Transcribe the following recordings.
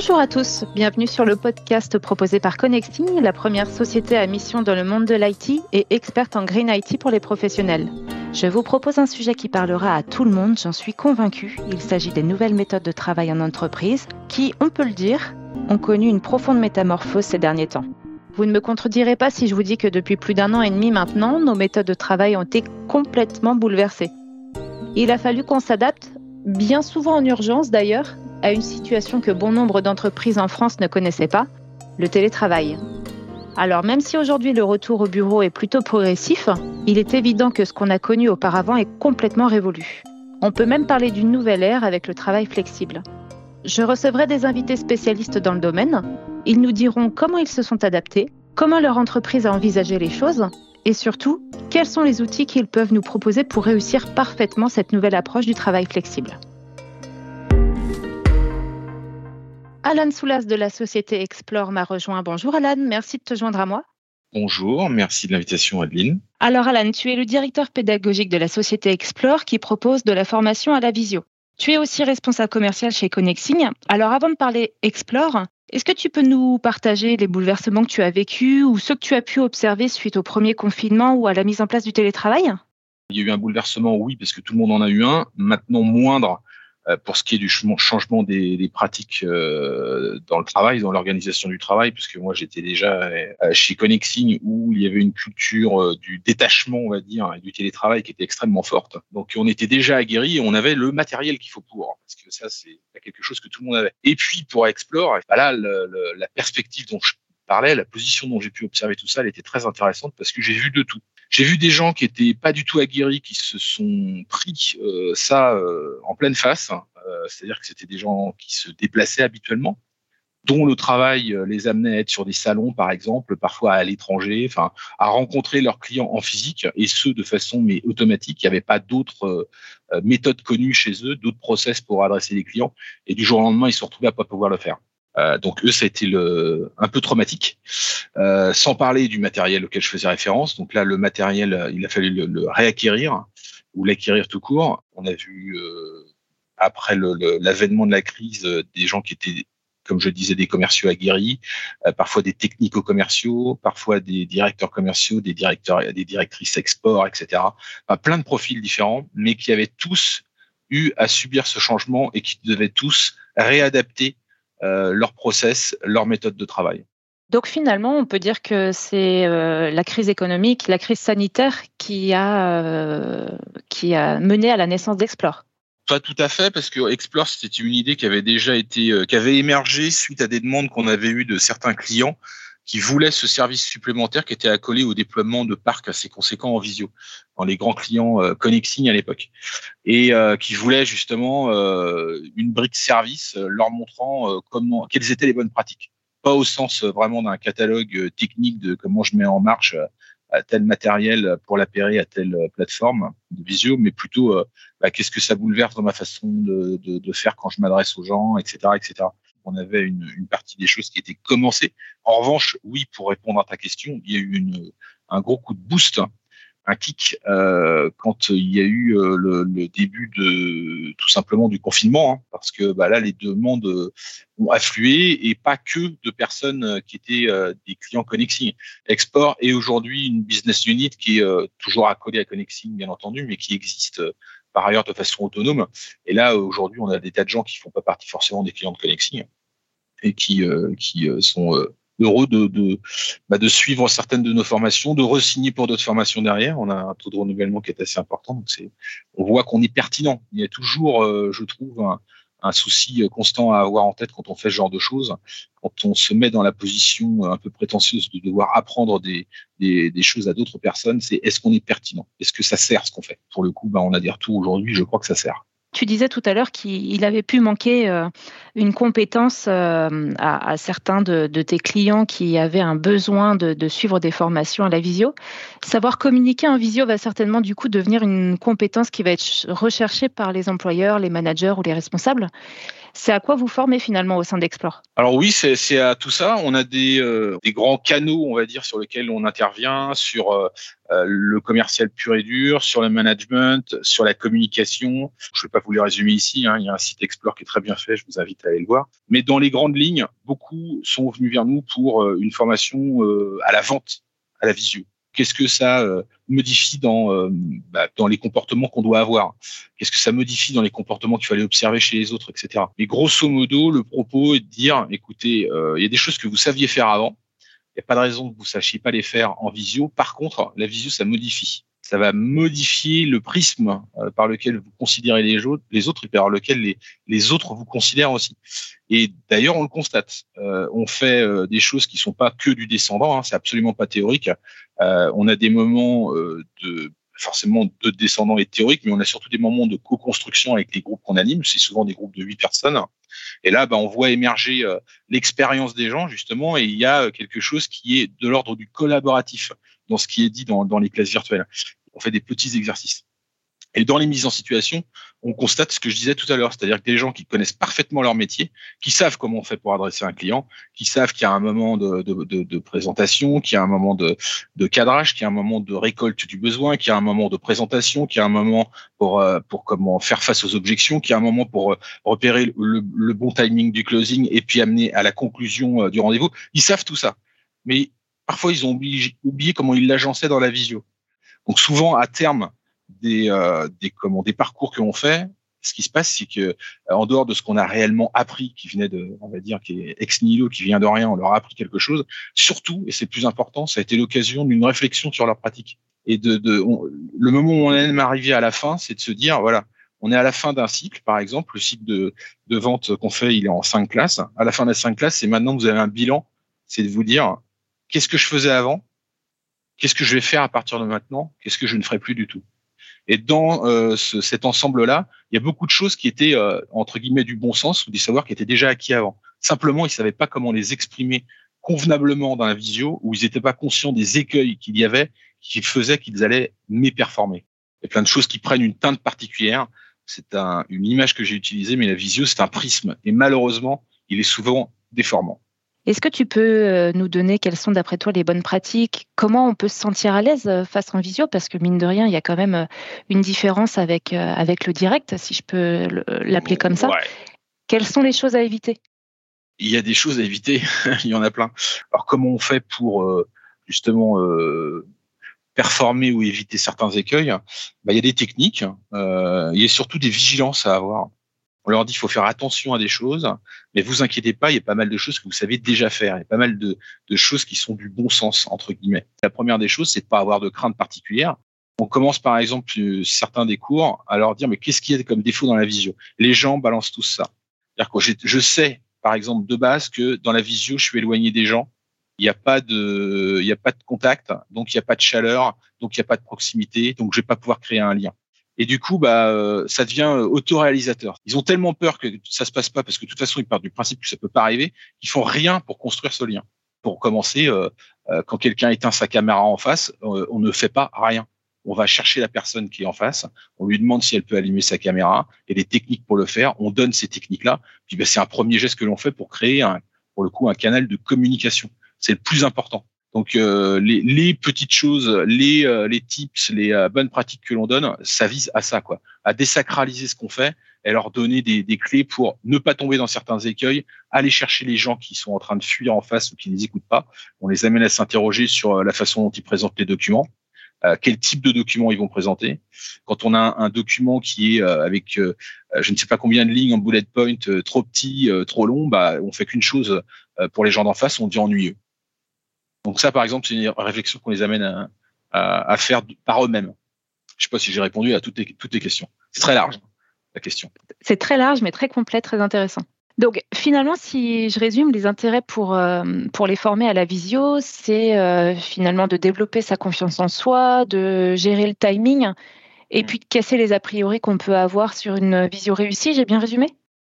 Bonjour à tous, bienvenue sur le podcast proposé par Connecting, la première société à mission dans le monde de l'IT et experte en Green IT pour les professionnels. Je vous propose un sujet qui parlera à tout le monde, j'en suis convaincue. Il s'agit des nouvelles méthodes de travail en entreprise qui, on peut le dire, ont connu une profonde métamorphose ces derniers temps. Vous ne me contredirez pas si je vous dis que depuis plus d'un an et demi maintenant, nos méthodes de travail ont été complètement bouleversées. Il a fallu qu'on s'adapte, bien souvent en urgence d'ailleurs, à une situation que bon nombre d'entreprises en France ne connaissaient pas, le télétravail. Alors même si aujourd'hui le retour au bureau est plutôt progressif, il est évident que ce qu'on a connu auparavant est complètement révolu. On peut même parler d'une nouvelle ère avec le travail flexible. Je recevrai des invités spécialistes dans le domaine. Ils nous diront comment ils se sont adaptés, comment leur entreprise a envisagé les choses et surtout, quels sont les outils qu'ils peuvent nous proposer pour réussir parfaitement cette nouvelle approche du travail flexible. Alan Soulas de la société Explore m'a rejoint. Bonjour Alan, merci de te joindre à moi. Bonjour, merci de l'invitation Adeline. Alors Alan, tu es le directeur pédagogique de la société Explore qui propose de la formation à la visio. Tu es aussi responsable commercial chez Connexing. Alors avant de parler Explore, est-ce que tu peux nous partager les bouleversements que tu as vécus ou ceux que tu as pu observer suite au premier confinement ou à la mise en place du télétravail? Il y a eu un bouleversement, oui, parce que tout le monde en a eu un, maintenant moindre pour ce qui est du changement des, des pratiques euh, dans le travail, dans l'organisation du travail, puisque moi j'étais déjà euh, chez Connexing où il y avait une culture du détachement, on va dire, et du télétravail qui était extrêmement forte. Donc on était déjà aguerri on avait le matériel qu'il faut pour, parce que ça c'est quelque chose que tout le monde avait. Et puis pour Explore, voilà, le, la perspective dont je parlais, la position dont j'ai pu observer tout ça, elle était très intéressante parce que j'ai vu de tout. J'ai vu des gens qui étaient pas du tout aguerris, qui se sont pris euh, ça euh, en pleine face. Euh, c'est-à-dire que c'était des gens qui se déplaçaient habituellement, dont le travail les amenait à être sur des salons, par exemple, parfois à l'étranger, enfin, à rencontrer leurs clients en physique, et ce de façon mais automatique. Il n'y avait pas d'autres méthodes connues chez eux, d'autres process pour adresser les clients. Et du jour au lendemain, ils se retrouvaient à pas pouvoir le faire. Euh, donc eux, ça a été un peu traumatique. Euh, sans parler du matériel auquel je faisais référence. Donc là, le matériel, il a fallu le, réacquérir ou l'acquérir tout court. On a vu euh, après l'avènement de la crise des gens qui étaient comme je disais, des commerciaux aguerris, parfois des technico-commerciaux, parfois des directeurs commerciaux, des directeurs, des directrices export, etc. Enfin, plein de profils différents, mais qui avaient tous eu à subir ce changement et qui devaient tous réadapter euh, leur process, leur méthode de travail. Donc finalement, on peut dire que c'est euh, la crise économique, la crise sanitaire qui a, euh, qui a mené à la naissance d'Explore. Pas tout à fait, parce que Explore, c'était une idée qui avait déjà été, qui avait émergé suite à des demandes qu'on avait eues de certains clients qui voulaient ce service supplémentaire qui était accolé au déploiement de parcs assez conséquents en visio dans les grands clients euh, Connexing à l'époque. Et euh, qui voulaient justement euh, une brique service leur montrant comment quelles étaient les bonnes pratiques. Pas au sens vraiment d'un catalogue technique de comment je mets en marche tel matériel pour l'appairer à telle plateforme de visio, mais plutôt bah, qu'est-ce que ça bouleverse dans ma façon de, de, de faire quand je m'adresse aux gens, etc., etc on avait une, partie des choses qui étaient commencées. En revanche, oui, pour répondre à ta question, il y a eu un gros coup de boost, un kick, euh, quand il y a eu euh, le, début de tout simplement du confinement, hein, parce que bah, là, les demandes ont afflué et pas que de personnes qui étaient euh, des clients Connexing. Export est aujourd'hui une business unit qui est euh, toujours accolée à Connexing, bien entendu, mais qui existe par ailleurs de façon autonome. Et là, aujourd'hui, on a des tas de gens qui font pas partie forcément des clients de Connexing et qui, euh, qui euh, sont euh, heureux de, de, bah, de suivre certaines de nos formations, de re-signer pour d'autres formations derrière. On a un taux de renouvellement qui est assez important. Donc c'est, on voit qu'on est pertinent. Il y a toujours, je trouve, un, un souci constant à avoir en tête quand on fait ce genre de choses, quand on se met dans la position un peu prétentieuse de devoir apprendre des, des, des choses à d'autres personnes, c'est est-ce qu'on est pertinent? Est-ce que ça sert ce qu'on fait? Pour le coup, bah, on a des retours aujourd'hui, je crois que ça sert. Tu disais tout à l'heure qu'il avait pu manquer euh, une compétence euh, à, certains de, de, tes clients qui avaient un besoin de, de, suivre des formations à la visio. Savoir communiquer en visio va certainement du coup devenir une compétence qui va être recherchée par les employeurs, les managers ou les responsables. C'est à quoi vous formez finalement au sein d'Explore? Alors oui, c'est à tout ça. On a des, euh, des, grands canaux, on va dire, sur lesquels on intervient, sur euh, euh, le commercial pur et dur, sur le management, sur la communication. Je ne vais pas vous les résumer ici. Hein. Il y a un site Explore qui est très bien fait. Je vous invite à aller le voir. Mais dans les grandes lignes, beaucoup sont venus vers nous pour une formation à la vente, à la visio. Qu'est-ce que ça euh, modifie dans, euh, bah, dans les comportements qu'on doit avoir? Qu'est-ce que ça modifie dans les comportements qu'il fallait observer chez les autres, etc. Mais grosso modo, le propos est de dire, écoutez, euh, il y a des choses que vous saviez faire avant. Il n'y a pas de raison que vous sachiez pas les faire en visio. Par contre, la visio, ça modifie ça va modifier le prisme euh, par lequel vous considérez les autres, les autres et par lequel les, autres vous considèrent aussi. Et d'ailleurs, on le constate. Euh, on fait euh, des choses qui sont pas que du descendant. Hein, c'est absolument pas théorique. on a des moments de forcément de descendants et théoriques, mais on a surtout des moments de co-construction avec les groupes qu'on anime. C'est souvent des groupes de huit personnes. Et là, ben, on voit émerger l'expérience des gens justement, et il y a quelque chose qui est de l'ordre du collaboratif dans ce qui est dit dans les classes virtuelles on fait des petits exercices. Et dans les mises en situation, on constate ce que je disais tout à l'heure, c'est-à-dire que des gens qui connaissent parfaitement leur métier, qui savent comment on fait pour adresser un client, qui savent qu'il y a un moment de, présentation, qu'il y a un moment de, cadrage, qu'il y a un moment de récolte du besoin, qu'il y a un moment de présentation, qu'il y a un moment pour, euh, comment faire face aux objections, qu'il y a un moment pour euh, repérer le, le, bon timing du closing et puis amener à la conclusion euh, du rendez-vous. Ils savent tout ça. Mais parfois, ils ont oublié, oublié comment ils l'agençaient dans la visio. Donc souvent à terme des euh, des parcours que l'on fait, ce qui se passe, c'est que euh, en dehors de ce qu'on a réellement appris, qui venait de, on va dire, qui est ex nihilo, qui vient de rien, on leur a appris quelque chose. Surtout, et c'est le plus important, ça a été l'occasion d'une réflexion sur leur pratique. Et de, le moment où on est arrivé à la fin, c'est de se dire, voilà, on est à la fin d'un cycle, par exemple, le cycle de, de vente qu'on fait, il est en cinq classes. À la fin des cinq classes, c'est maintenant que vous avez un bilan, c'est de vous dire, qu'est-ce que je faisais avant Qu'est-ce que je vais faire à partir de maintenant? Qu'est-ce que je ne ferai plus du tout? Et dans euh, ce, cet ensemble-là, il y a beaucoup de choses qui étaient euh, entre guillemets du bon sens ou des savoirs qui étaient déjà acquis avant. Simplement, ils savaient pas comment les exprimer convenablement dans la visio, ou ils n'étaient pas conscients des écueils qu'il y avait qui faisaient qu'ils allaient méperformer. Il y a plein de choses qui prennent une teinte particulière. C'est un, une image que j'ai utilisée, mais la visio, c'est un prisme. Et malheureusement, il est souvent déformant. Est-ce que tu peux euh, nous donner quelles sont d'après toi les bonnes pratiques? Comment on peut se sentir à l'aise euh, face en visio? Parce que mine de rien, il y a quand même euh, une différence avec, avec le direct, si je peux l'appeler comme ça. Quelles sont les choses à éviter? Il y a des choses à éviter, il y en a plein. Alors comment on fait pour justement performer ou éviter certains écueils? Bah, Il y a des techniques, il y a surtout des vigilances à avoir. On leur dit qu'il faut faire attention à des choses, mais vous inquiétez pas, il y a pas mal de choses que vous savez déjà faire. Il y a pas mal de, choses qui sont du bon sens, entre guillemets. La première des choses, c'est de pas avoir de crainte particulière. On commence par exemple euh, certains des cours à leur dire mais qu'est-ce qu'il y a comme défaut dans la visio? Les gens balancent tous ça. C'est-à-dire que je sais par exemple de base que dans la visio je suis éloigné des gens, il n'y a pas de il y a pas de contact, donc il n'y a pas de chaleur, donc il n'y a pas de proximité, donc je vais pas pouvoir créer un lien. Et du coup, bah, euh, ça devient euh, autoréalisateur. Ils ont tellement peur que ça se passe pas parce que de toute façon, ils partent du principe que ça peut pas arriver, qu'ils font rien pour construire ce lien. Pour commencer, euh, quand quelqu'un éteint sa caméra en face, on ne fait pas rien. On va chercher la personne qui est en face, on lui demande si elle peut allumer sa caméra, et des techniques pour le faire, on donne ces techniques-là, puis bah, c'est un premier geste que l'on fait pour créer, pour le coup, un canal de communication. C'est le plus important. Donc euh, les, petites choses, les, euh, tips, les euh, bonnes pratiques que l'on donne, ça vise à ça, quoi, à désacraliser ce qu'on fait et leur donner des, des, clés pour ne pas tomber dans certains écueils, aller chercher les gens qui sont en train de fuir en face ou qui ne les écoutent pas. On les amène à s'interroger sur la façon dont ils présentent les documents. quel type de documents ils vont présenter. Quand on a un, document qui est avec je ne sais pas combien de lignes en bullet point, trop petit, trop long, bah on fait qu'une chose pour les gens d'en face, on dit ennuyeux. Donc ça, par exemple, c'est une réflexion qu'on les amène à, faire par eux-mêmes. Je ne sais pas si j'ai répondu à toutes les, toutes les questions. C'est très large, la question. C'est très large, mais très complet, très intéressant. Donc finalement, si je résume, les intérêts pour, euh, pour les former à la visio, c'est euh, finalement de développer sa confiance en soi, de gérer le timing et mm. puis de casser les a priori qu'on peut avoir sur une visio réussie. J'ai bien résumé?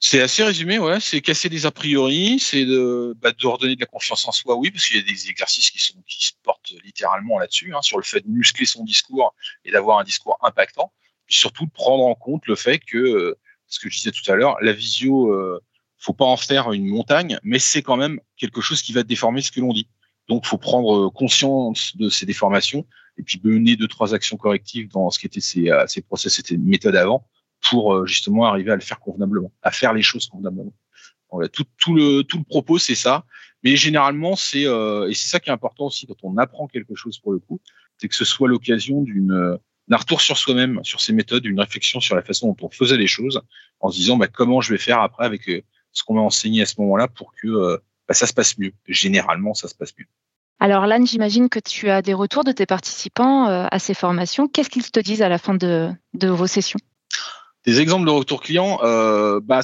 C'est assez résumé, ouais. C'est casser des a priori, c'est de, bah, de redonner de la confiance en soi, oui, parce qu'il y a des exercices qui sont qui se portent littéralement là-dessus, hein, sur le fait de muscler son discours et d'avoir un discours impactant. Puis surtout de prendre en compte le fait que ce que je disais tout à l'heure, la visio, euh, faut pas en faire une montagne, mais c'est quand même quelque chose qui va déformer ce que l'on dit. Donc, faut prendre euh, conscience de ces déformations et puis mener deux trois actions correctives dans ce qui était ces, euh, ces process, ces méthodes avant, pour euh, justement arriver à le faire convenablement, à faire les choses convenablement. Tout, tout le propos, c'est ça. Mais généralement, c'est et c'est ça qui est important aussi quand on apprend quelque chose pour le coup, c'est que ce soit l'occasion d'une d'un retour sur soi-même, sur ses méthodes, une réflexion sur la façon dont on faisait les choses, en se disant bah, comment je vais faire après avec ce qu'on m'a enseigné à ce moment-là pour que euh, bah, ça se passe mieux. Généralement, ça se passe mieux. Alors Lan, j'imagine que tu as des retours de tes participants euh, à ces formations. Qu'est-ce qu'ils te disent à la fin de, vos sessions? Des exemples de retour client, euh, bah,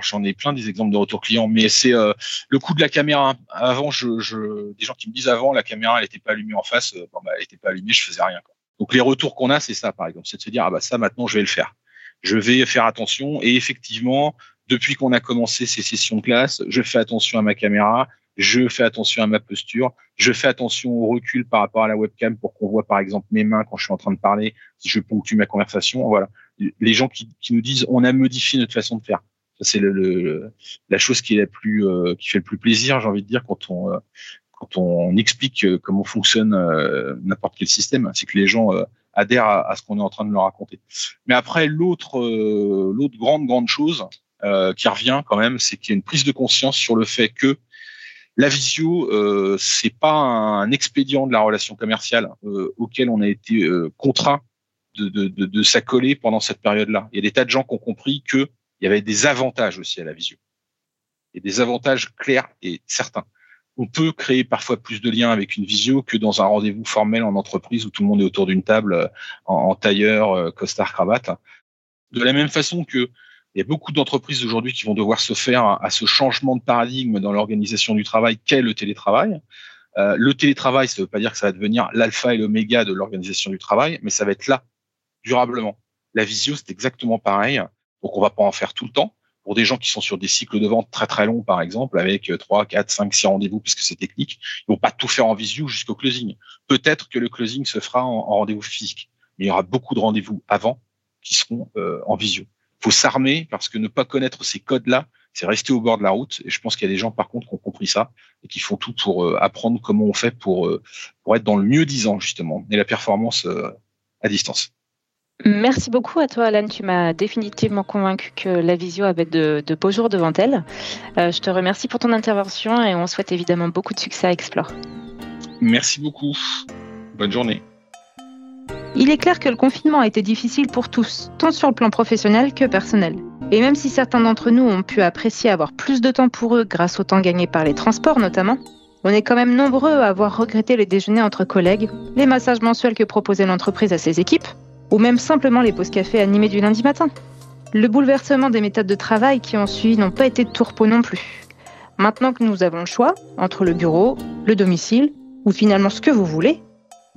j'en ai plein des exemples de retour client, mais c'est le coup de la caméra. Avant, je, des gens qui me disent avant la caméra elle n'était pas allumée en face, bon, bah, elle n'était pas allumée, je faisais rien. Quoi. Donc les retours qu'on a, c'est ça par exemple, c'est de se dire ah bah ça maintenant je vais le faire, je vais faire attention et effectivement depuis qu'on a commencé ces sessions de classe, je fais attention à ma caméra, je fais attention à ma posture, je fais attention au recul par rapport à la webcam pour qu'on voit par exemple mes mains quand je suis en train de parler, si je ponctue ma conversation. Voilà, les gens qui, qui nous disent on a modifié notre façon de faire. c'est le, la chose qui est la plus euh, qui fait le plus plaisir, j'ai envie de dire quand on euh, quand on explique euh, comment fonctionne n'importe quel système, c'est que les gens adhèrent à, à ce qu'on est en train de leur raconter. Mais après l'autre l'autre grande grande chose, euh, qui revient quand même, c'est qu'il y a une prise de conscience sur le fait que la visio, euh, c'est pas un expédient de la relation commerciale euh, auquel on a été euh, contraint de, de, s'accoler pendant cette période-là. Il y a des tas de gens qui ont compris qu'il y avait des avantages aussi à la visio. Et des avantages clairs et certains. On peut créer parfois plus de liens avec une visio que dans un rendez-vous formel en entreprise où tout le monde est autour d'une table euh, en, en tailleur, costard, cravate. De la même façon que il y a beaucoup d'entreprises aujourd'hui qui vont devoir se faire à ce changement de paradigme dans l'organisation du travail qu'est le télétravail. Euh, le télétravail, ça ne veut pas dire que ça va devenir l'alpha et l'oméga de l'organisation du travail, mais ça va être là, durablement. La visio, c'est exactement pareil. Donc, on va pas en faire tout le temps. Pour des gens qui sont sur des cycles de vente très très longs, par exemple, avec 3, 4, 5, 6 rendez-vous, puisque c'est technique, ils vont pas tout faire en visio jusqu'au closing. Peut-être que le closing se fera en, rendez-vous physique, mais il y aura beaucoup de rendez-vous avant qui seront euh, en visio faut s'armer parce que ne pas connaître ces codes-là, c'est rester au bord de la route. Et je pense qu'il y a des gens, par contre, qui ont compris ça et qui font tout pour euh, apprendre comment on fait pour, euh, pour être dans le mieux disant, justement, et la performance euh, à distance. Merci beaucoup à toi, Alan. Tu m'as définitivement convaincu que la visio avait de, de beaux jours devant elle. je te remercie pour ton intervention et on souhaite évidemment beaucoup de succès à Explore. Merci beaucoup. Bonne journée. Il est clair que le confinement a été difficile pour tous, tant sur le plan professionnel que personnel. Et même si certains d'entre nous ont pu apprécier avoir plus de temps pour eux grâce au temps gagné par les transports notamment, on est quand même nombreux à avoir regretté les déjeuners entre collègues, les massages mensuels que proposait l'entreprise à ses équipes, ou même simplement les pauses café animées du lundi matin. Le bouleversement des méthodes de travail qui ont suivi n'ont pas été de repos non plus. Maintenant que nous avons le choix entre le bureau, le domicile, ou finalement ce que vous voulez,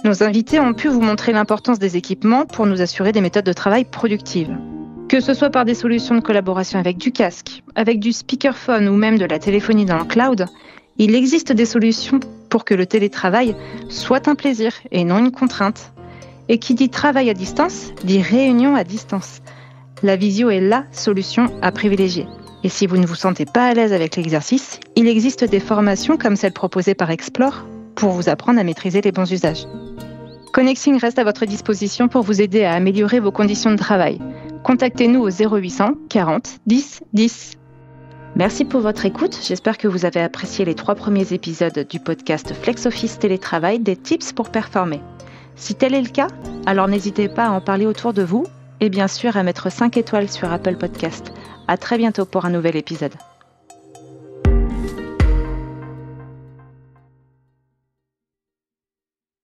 nos invités ont pu vous montrer l'importance des équipements pour nous assurer des méthodes de travail productives. Que ce soit par des solutions de collaboration avec du casque, avec du speakerphone ou même de la téléphonie dans le cloud, il existe des solutions pour que le télétravail soit un plaisir et non une contrainte. Et qui dit travail à distance, dit réunion à distance. La visio est la solution à privilégier. Et si vous ne vous sentez pas à l'aise avec l'exercice, il existe des formations comme celle proposée par Explore pour vous apprendre à maîtriser les bons usages. Connexing reste à votre disposition pour vous aider à améliorer vos conditions de travail. Contactez-nous au 0800 40 10 10. Merci pour votre écoute. J'espère que vous avez apprécié les trois premiers épisodes du podcast FlexOffice Télétravail, des tips pour performer. Si tel est le cas, alors n'hésitez pas à en parler autour de vous et bien sûr à mettre 5 étoiles sur Apple Podcast. À très bientôt pour un nouvel épisode.